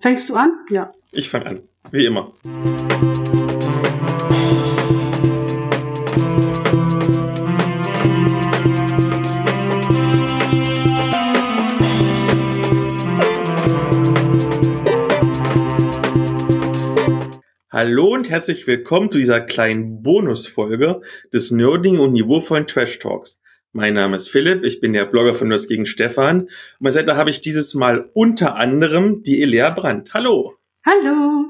Fängst du an? Ja. Ich fange an, wie immer. Hallo und herzlich willkommen zu dieser kleinen Bonusfolge des nerdigen und niveauvollen Trash Talks. Mein Name ist Philipp, ich bin der Blogger von Nerds gegen Stefan. Und bei Seite habe ich dieses Mal unter anderem die Elea Brandt. Hallo. Hallo.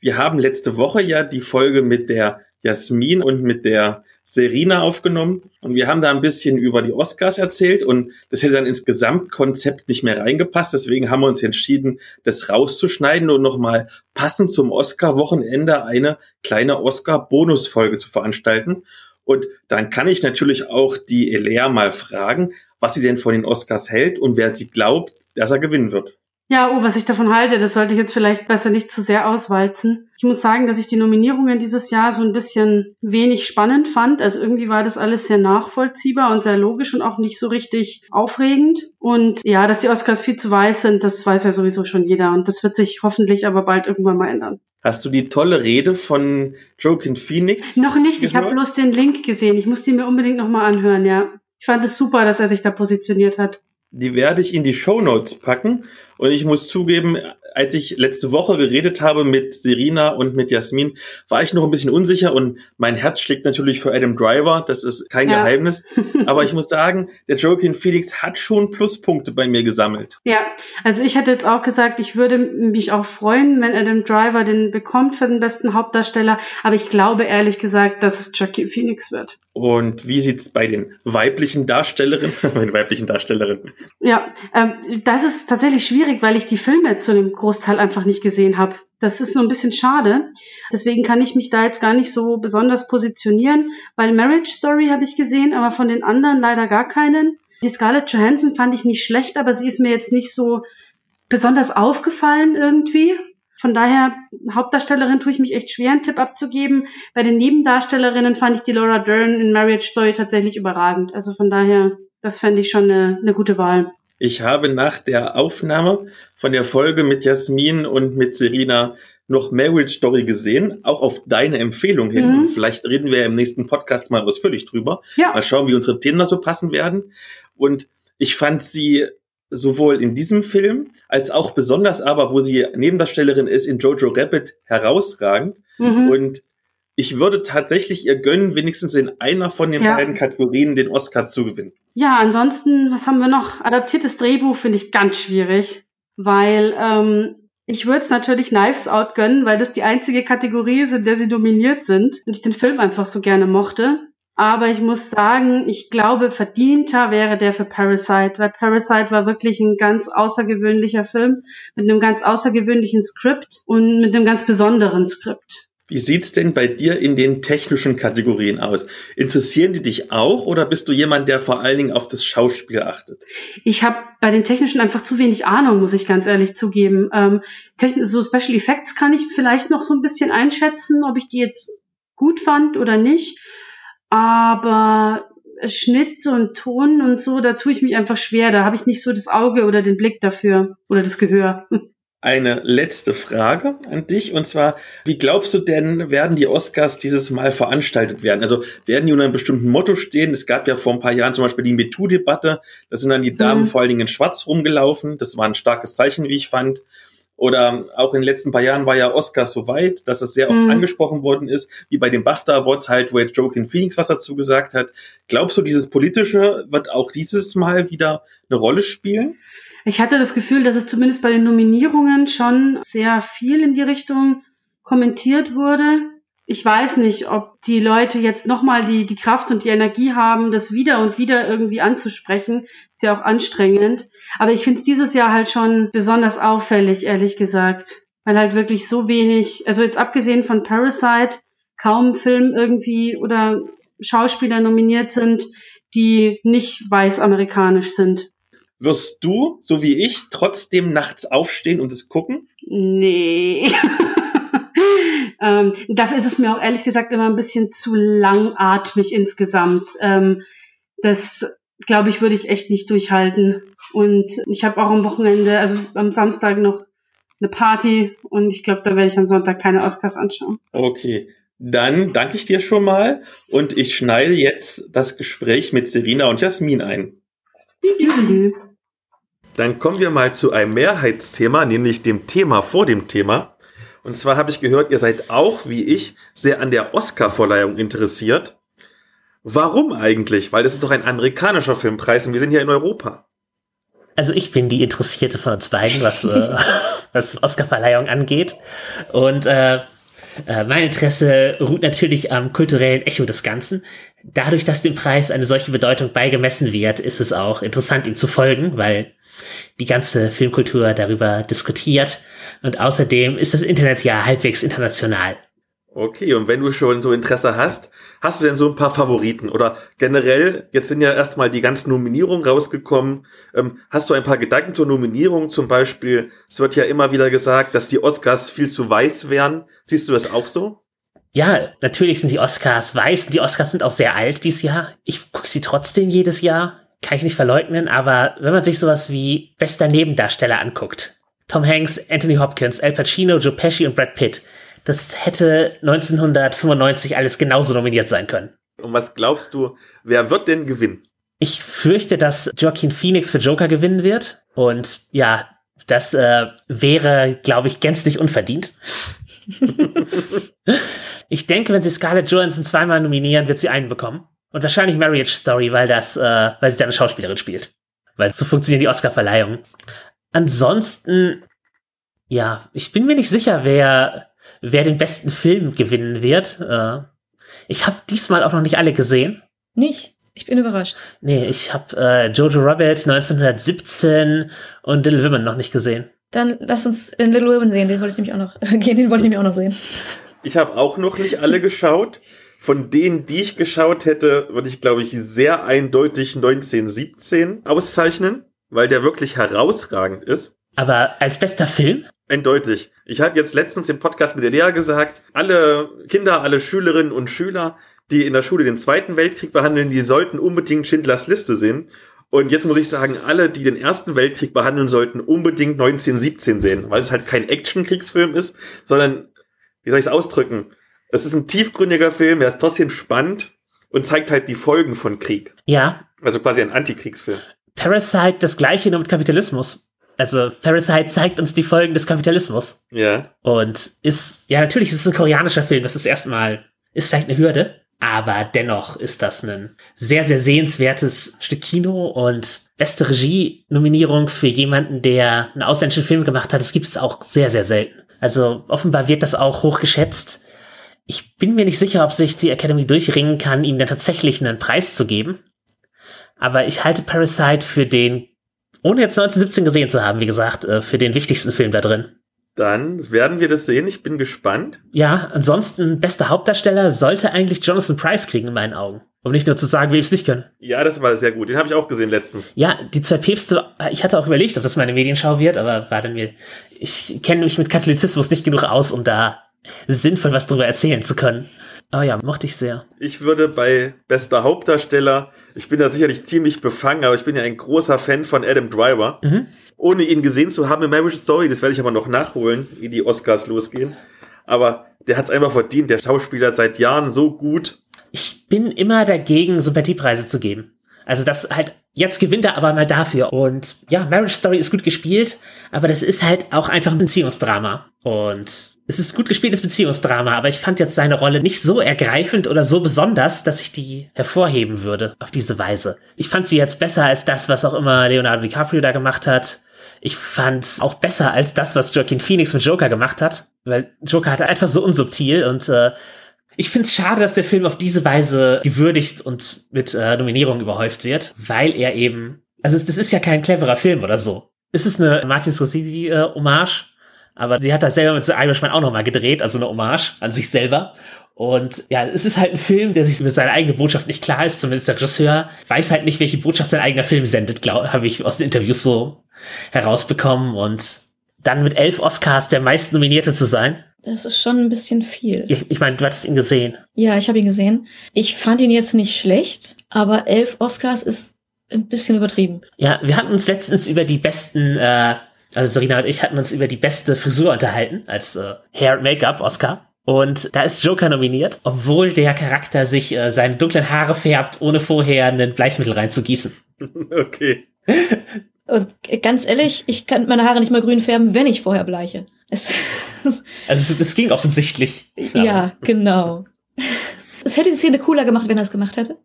Wir haben letzte Woche ja die Folge mit der Jasmin und mit der Serena aufgenommen und wir haben da ein bisschen über die Oscars erzählt und das hätte dann ins Gesamtkonzept nicht mehr reingepasst. Deswegen haben wir uns entschieden, das rauszuschneiden und nochmal passend zum Oscar-Wochenende eine kleine Oscar-Bonusfolge zu veranstalten. Und dann kann ich natürlich auch die Elea mal fragen, was sie denn von den Oscars hält und wer sie glaubt, dass er gewinnen wird. Ja, oh, was ich davon halte, das sollte ich jetzt vielleicht besser nicht zu sehr auswalzen. Ich muss sagen, dass ich die Nominierungen dieses Jahr so ein bisschen wenig spannend fand. Also irgendwie war das alles sehr nachvollziehbar und sehr logisch und auch nicht so richtig aufregend. Und ja, dass die Oscars viel zu weiß sind, das weiß ja sowieso schon jeder. Und das wird sich hoffentlich aber bald irgendwann mal ändern. Hast du die tolle Rede von Joaquin Phoenix? Noch nicht, gehört? ich habe bloß den Link gesehen. Ich muss die mir unbedingt nochmal anhören, ja. Ich fand es super, dass er sich da positioniert hat. Die werde ich in die Show Notes packen. Und ich muss zugeben, als ich letzte Woche geredet habe mit Serena und mit Jasmin, war ich noch ein bisschen unsicher und mein Herz schlägt natürlich für Adam Driver, das ist kein ja. Geheimnis. Aber ich muss sagen, der Joaquin Felix hat schon Pluspunkte bei mir gesammelt. Ja, also ich hatte jetzt auch gesagt, ich würde mich auch freuen, wenn Adam Driver den bekommt für den besten Hauptdarsteller. Aber ich glaube ehrlich gesagt, dass es Joaquin Phoenix wird. Und wie sieht's bei den weiblichen Darstellerinnen, bei den weiblichen Darstellerinnen? Ja, ähm, das ist tatsächlich schwierig, weil ich die Filme zu dem Großteil einfach nicht gesehen habe. Das ist so ein bisschen schade. Deswegen kann ich mich da jetzt gar nicht so besonders positionieren, weil Marriage Story habe ich gesehen, aber von den anderen leider gar keinen. Die Scarlett Johansson fand ich nicht schlecht, aber sie ist mir jetzt nicht so besonders aufgefallen irgendwie. Von daher, Hauptdarstellerin tue ich mich echt schwer, einen Tipp abzugeben. Bei den Nebendarstellerinnen fand ich die Laura Dern in Marriage Story tatsächlich überragend. Also von daher, das fände ich schon eine, eine gute Wahl. Ich habe nach der Aufnahme von der Folge mit Jasmin und mit Serena noch Marriage Story gesehen, auch auf deine Empfehlung hin. Mhm. Vielleicht reden wir im nächsten Podcast mal ausführlich drüber. Ja. Mal schauen, wie unsere Themen da so passen werden. Und ich fand sie sowohl in diesem Film als auch besonders aber, wo sie Nebendarstellerin ist, in Jojo Rabbit herausragend. Mhm. Und ich würde tatsächlich ihr gönnen, wenigstens in einer von den ja. beiden Kategorien den Oscar zu gewinnen. Ja, ansonsten, was haben wir noch? Adaptiertes Drehbuch finde ich ganz schwierig, weil ähm, ich würde es natürlich Knives Out gönnen, weil das die einzige Kategorie ist, in der sie dominiert sind und ich den Film einfach so gerne mochte. Aber ich muss sagen, ich glaube, verdienter wäre der für Parasite, weil Parasite war wirklich ein ganz außergewöhnlicher Film mit einem ganz außergewöhnlichen Skript und mit einem ganz besonderen Skript. Wie sieht's denn bei dir in den technischen Kategorien aus? Interessieren die dich auch oder bist du jemand, der vor allen Dingen auf das Schauspiel achtet? Ich habe bei den technischen einfach zu wenig Ahnung, muss ich ganz ehrlich zugeben. Ähm, so Special Effects kann ich vielleicht noch so ein bisschen einschätzen, ob ich die jetzt gut fand oder nicht. Aber Schnitt und Ton und so, da tue ich mich einfach schwer. Da habe ich nicht so das Auge oder den Blick dafür oder das Gehör. eine letzte Frage an dich und zwar, wie glaubst du denn, werden die Oscars dieses Mal veranstaltet werden? Also werden die unter einem bestimmten Motto stehen? Es gab ja vor ein paar Jahren zum Beispiel die MeToo-Debatte, da sind dann die Damen mhm. vor allen Dingen in Schwarz rumgelaufen, das war ein starkes Zeichen, wie ich fand. Oder auch in den letzten paar Jahren war ja Oscar so weit, dass es sehr oft mhm. angesprochen worden ist, wie bei den BAFTA Awards halt, wo jetzt Joaquin Phoenix was dazu gesagt hat. Glaubst du, dieses Politische wird auch dieses Mal wieder eine Rolle spielen? Ich hatte das Gefühl, dass es zumindest bei den Nominierungen schon sehr viel in die Richtung kommentiert wurde. Ich weiß nicht, ob die Leute jetzt nochmal die, die Kraft und die Energie haben, das wieder und wieder irgendwie anzusprechen. Ist ja auch anstrengend. Aber ich finde es dieses Jahr halt schon besonders auffällig, ehrlich gesagt. Weil halt wirklich so wenig, also jetzt abgesehen von Parasite, kaum Film irgendwie oder Schauspieler nominiert sind, die nicht weiß-amerikanisch sind. Wirst du, so wie ich, trotzdem nachts aufstehen und es gucken? Nee. ähm, dafür ist es mir auch ehrlich gesagt immer ein bisschen zu langatmig insgesamt. Ähm, das, glaube ich, würde ich echt nicht durchhalten. Und ich habe auch am Wochenende, also am Samstag noch eine Party und ich glaube, da werde ich am Sonntag keine Oscars anschauen. Okay. Dann danke ich dir schon mal und ich schneide jetzt das Gespräch mit Serena und Jasmin ein. Dann kommen wir mal zu einem Mehrheitsthema, nämlich dem Thema vor dem Thema. Und zwar habe ich gehört, ihr seid auch, wie ich, sehr an der Oscar-Verleihung interessiert. Warum eigentlich? Weil das ist doch ein amerikanischer Filmpreis und wir sind hier in Europa. Also ich bin die Interessierte von uns beiden, was, äh, was Oscar-Verleihung angeht. Und äh, äh, mein Interesse ruht natürlich am kulturellen Echo des Ganzen. Dadurch, dass dem Preis eine solche Bedeutung beigemessen wird, ist es auch interessant, ihm zu folgen, weil die ganze Filmkultur darüber diskutiert. Und außerdem ist das Internet ja halbwegs international. Okay, und wenn du schon so Interesse hast, hast du denn so ein paar Favoriten? Oder generell, jetzt sind ja erstmal die ganzen Nominierungen rausgekommen. Ähm, hast du ein paar Gedanken zur Nominierung? Zum Beispiel, es wird ja immer wieder gesagt, dass die Oscars viel zu weiß wären. Siehst du das auch so? Ja, natürlich sind die Oscars weiß. Die Oscars sind auch sehr alt dieses Jahr. Ich gucke sie trotzdem jedes Jahr. Kann ich nicht verleugnen, aber wenn man sich sowas wie bester Nebendarsteller anguckt, Tom Hanks, Anthony Hopkins, Al Pacino, Joe Pesci und Brad Pitt, das hätte 1995 alles genauso nominiert sein können. Und was glaubst du, wer wird denn gewinnen? Ich fürchte, dass Joaquin Phoenix für Joker gewinnen wird. Und ja, das äh, wäre, glaube ich, gänzlich unverdient. ich denke, wenn sie Scarlett Johansson zweimal nominieren, wird sie einen bekommen. Und wahrscheinlich Marriage Story, weil das, äh, weil sie da eine Schauspielerin spielt. Weil so funktionieren die Oscar-Verleihungen. Ansonsten, ja, ich bin mir nicht sicher, wer wer den besten Film gewinnen wird. Äh, ich habe diesmal auch noch nicht alle gesehen. Nicht? Ich bin überrascht. Nee, ich habe äh, Jojo Rabbit 1917 und Little Women noch nicht gesehen. Dann lass uns in Little Women sehen, den wollte ich nämlich auch noch gehen, den wollte ich nämlich auch noch sehen. Ich habe auch noch nicht alle geschaut. Von denen, die ich geschaut hätte, würde ich, glaube ich, sehr eindeutig 1917 auszeichnen, weil der wirklich herausragend ist. Aber als bester Film? Eindeutig. Ich habe jetzt letztens im Podcast mit der Lea gesagt, alle Kinder, alle Schülerinnen und Schüler, die in der Schule den Zweiten Weltkrieg behandeln, die sollten unbedingt Schindlers Liste sehen. Und jetzt muss ich sagen, alle, die den Ersten Weltkrieg behandeln sollten, unbedingt 1917 sehen, weil es halt kein Actionkriegsfilm ist, sondern, wie soll ich es ausdrücken? Es ist ein tiefgründiger Film, er ist trotzdem spannend und zeigt halt die Folgen von Krieg. Ja. Also quasi ein Antikriegsfilm. Parasite das gleiche nur mit Kapitalismus. Also Parasite zeigt uns die Folgen des Kapitalismus. Ja. Und ist, ja, natürlich ist es ein koreanischer Film, das ist erstmal, ist vielleicht eine Hürde, aber dennoch ist das ein sehr, sehr sehenswertes Stück Kino und beste Regie-Nominierung für jemanden, der einen ausländischen Film gemacht hat, das gibt es auch sehr, sehr selten. Also offenbar wird das auch hochgeschätzt. Ich bin mir nicht sicher, ob sich die Academy durchringen kann, ihm dann tatsächlich einen Preis zu geben. Aber ich halte Parasite für den ohne jetzt 1917 gesehen zu haben, wie gesagt, äh, für den wichtigsten Film da drin. Dann werden wir das sehen. Ich bin gespannt. Ja, ansonsten bester Hauptdarsteller sollte eigentlich Jonathan Price kriegen in meinen Augen. Um nicht nur zu sagen, wie ich es nicht können. Ja, das war sehr gut. Den habe ich auch gesehen letztens. Ja, die zwei Päpste, ich hatte auch überlegt, ob das meine Medienschau wird, aber war dann mir, ich kenne mich mit Katholizismus nicht genug aus, um da sinnvoll was drüber erzählen zu können. Ah ja, mochte ich sehr. Ich würde bei bester Hauptdarsteller, ich bin da sicherlich ziemlich befangen, aber ich bin ja ein großer Fan von Adam Driver. Mhm. Ohne ihn gesehen zu haben in Marriage Story, das werde ich aber noch nachholen, wie die Oscars losgehen. Aber der hat es einfach verdient. Der Schauspieler hat seit Jahren so gut. Ich bin immer dagegen, Sympathiepreise zu geben. Also das halt, jetzt gewinnt er aber mal dafür. Und ja, Marriage Story ist gut gespielt, aber das ist halt auch einfach ein Beziehungsdrama. Und es ist gut gespieltes Beziehungsdrama, aber ich fand jetzt seine Rolle nicht so ergreifend oder so besonders, dass ich die hervorheben würde auf diese Weise. Ich fand sie jetzt besser als das, was auch immer Leonardo DiCaprio da gemacht hat. Ich fand auch besser als das, was Joaquin Phoenix mit Joker gemacht hat, weil Joker hatte einfach so unsubtil und äh, ich finde es schade, dass der Film auf diese Weise gewürdigt und mit äh, Nominierungen überhäuft wird, weil er eben, also das ist ja kein cleverer Film oder so. Es ist eine Martin Scorsese-Hommage, aber sie hat das selber mit The Irishman auch nochmal gedreht, also eine Hommage an sich selber. Und ja, es ist halt ein Film, der sich mit seiner eigenen Botschaft nicht klar ist. Zumindest der Regisseur weiß halt nicht, welche Botschaft sein eigener Film sendet, habe ich aus den Interviews so herausbekommen. Und dann mit elf Oscars der meist Nominierte zu sein. Das ist schon ein bisschen viel. Ich, ich meine, du hattest ihn gesehen. Ja, ich habe ihn gesehen. Ich fand ihn jetzt nicht schlecht, aber elf Oscars ist ein bisschen übertrieben. Ja, wir hatten uns letztens über die besten äh, Also Serena und ich hatten uns über die beste Frisur unterhalten als äh, Hair and Make-up Oscar. Und da ist Joker nominiert, obwohl der Charakter sich äh, seine dunklen Haare färbt, ohne vorher ein Bleichmittel reinzugießen. Okay. Und ganz ehrlich, ich kann meine Haare nicht mal grün färben, wenn ich vorher bleiche. Es, also das ging offensichtlich. Ja, genau. Es hätte die Szene cooler gemacht, wenn er es gemacht hätte,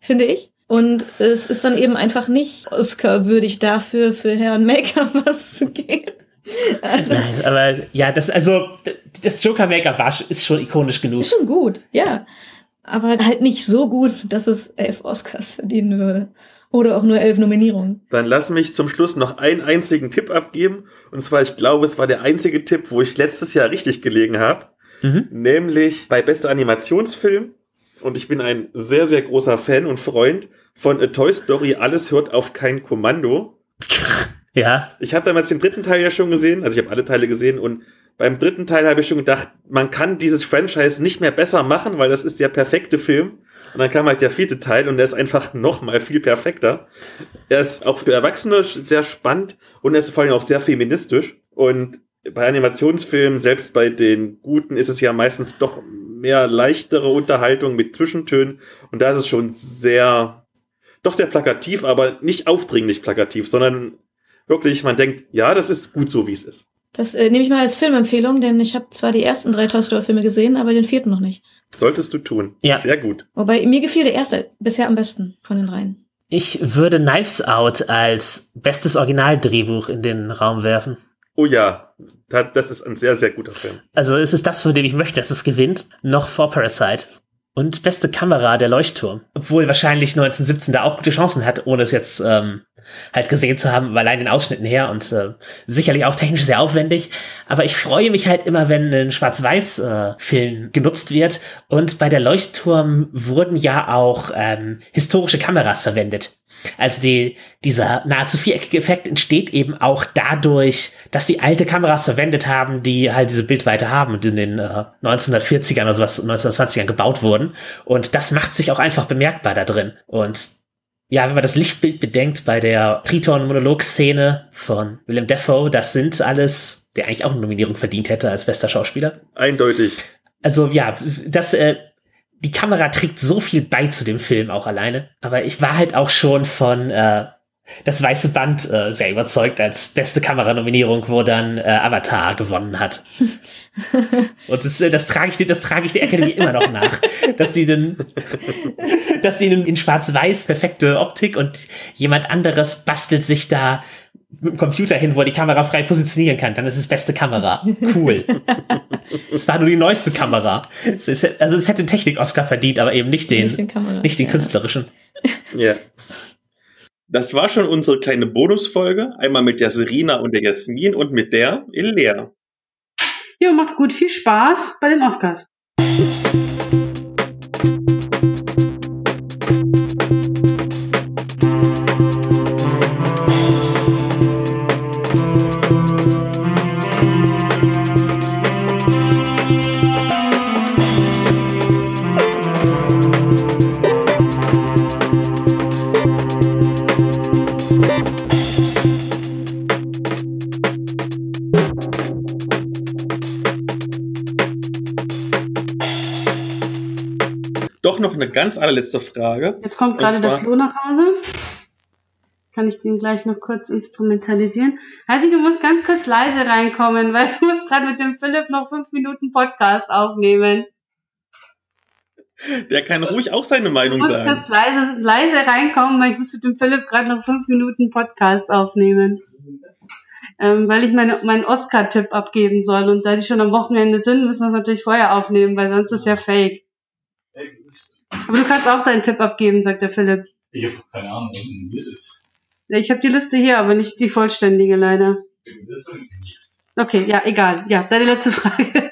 finde ich. Und es ist dann eben einfach nicht Oscar-würdig dafür, für Herrn Maker was zu geben. Also, Nein, aber ja, das, also, das Joker-Maker war, ist schon ikonisch genug. Ist schon gut, ja. Aber halt nicht so gut, dass es elf Oscars verdienen würde. Oder auch nur elf Nominierungen. Dann lass mich zum Schluss noch einen einzigen Tipp abgeben. Und zwar, ich glaube, es war der einzige Tipp, wo ich letztes Jahr richtig gelegen habe. Mhm. Nämlich bei bester Animationsfilm. Und ich bin ein sehr, sehr großer Fan und Freund von A Toy Story. Alles hört auf kein Kommando. Ja. Ich habe damals den dritten Teil ja schon gesehen. Also ich habe alle Teile gesehen. Und beim dritten Teil habe ich schon gedacht, man kann dieses Franchise nicht mehr besser machen, weil das ist der perfekte Film. Und dann kam halt der vierte Teil und der ist einfach noch mal viel perfekter. Er ist auch für Erwachsene sehr spannend und er ist vor allem auch sehr feministisch. Und bei Animationsfilmen, selbst bei den guten, ist es ja meistens doch mehr leichtere Unterhaltung mit Zwischentönen. Und da ist es schon sehr, doch sehr plakativ, aber nicht aufdringlich plakativ, sondern wirklich, man denkt, ja, das ist gut so, wie es ist. Das äh, nehme ich mal als Filmempfehlung, denn ich habe zwar die ersten drei Toy Story Filme gesehen, aber den vierten noch nicht. Solltest du tun. Ja. Sehr gut. Wobei mir gefiel der erste bisher am besten von den dreien. Ich würde Knives Out als bestes Originaldrehbuch in den Raum werfen. Oh ja, das ist ein sehr, sehr guter Film. Also es ist das, von dem ich möchte, dass es gewinnt, noch vor Parasite. Und beste Kamera, der Leuchtturm. Obwohl wahrscheinlich 1917 da auch gute Chancen hat, ohne es jetzt ähm, halt gesehen zu haben, allein den Ausschnitten her und äh, sicherlich auch technisch sehr aufwendig. Aber ich freue mich halt immer, wenn ein Schwarz-Weiß-Film äh, genutzt wird. Und bei der Leuchtturm wurden ja auch ähm, historische Kameras verwendet. Also die, dieser nahezu viereckige Effekt entsteht eben auch dadurch, dass sie alte Kameras verwendet haben, die halt diese Bildweite haben und in den äh, 1940ern oder sowas, 1920ern gebaut wurden. Und das macht sich auch einfach bemerkbar da drin. Und ja, wenn man das Lichtbild bedenkt bei der Triton-Monolog-Szene von Willem Dafoe, das sind alles, der eigentlich auch eine Nominierung verdient hätte als bester Schauspieler. Eindeutig. Also ja, das, äh, die Kamera trägt so viel bei zu dem Film auch alleine. Aber ich war halt auch schon von äh, das Weiße Band äh, sehr überzeugt als beste Kameranominierung, wo dann äh, Avatar gewonnen hat. Und das, äh, das trage ich, das trage ich der Academy immer noch nach, dass sie den, dass sie in, in Schwarz-Weiß perfekte Optik und jemand anderes bastelt sich da mit dem Computer hin, wo er die Kamera frei positionieren kann. Dann ist es beste Kamera. Cool. Es war nur die neueste Kamera. Also es hätte den Technik-Oscar verdient, aber eben nicht den, nicht den, nicht den ja. künstlerischen. Ja. Das war schon unsere kleine Bonusfolge. Einmal mit der Serena und der Jasmin und mit der Ilea. Ja, macht's gut. Viel Spaß bei den Oscars. Eine ganz allerletzte Frage. Jetzt kommt gerade der Flo nach Hause. Kann ich den gleich noch kurz instrumentalisieren? Also du musst ganz kurz leise reinkommen, weil du musst gerade mit dem Philipp noch fünf Minuten Podcast aufnehmen. Der kann ruhig auch seine Meinung sagen. Du musst ganz leise, leise reinkommen, weil ich muss mit dem Philipp gerade noch fünf Minuten Podcast aufnehmen. Ähm, weil ich meine, meinen Oscar-Tipp abgeben soll. Und da die schon am Wochenende sind, müssen wir es natürlich vorher aufnehmen, weil sonst ist ja fake. Aber du kannst auch deinen Tipp abgeben, sagt der Philipp. Ich habe keine Ahnung, was denn hier ist. Ich habe die Liste hier, aber nicht die vollständige leider. Okay, ja, egal. Ja, deine letzte Frage.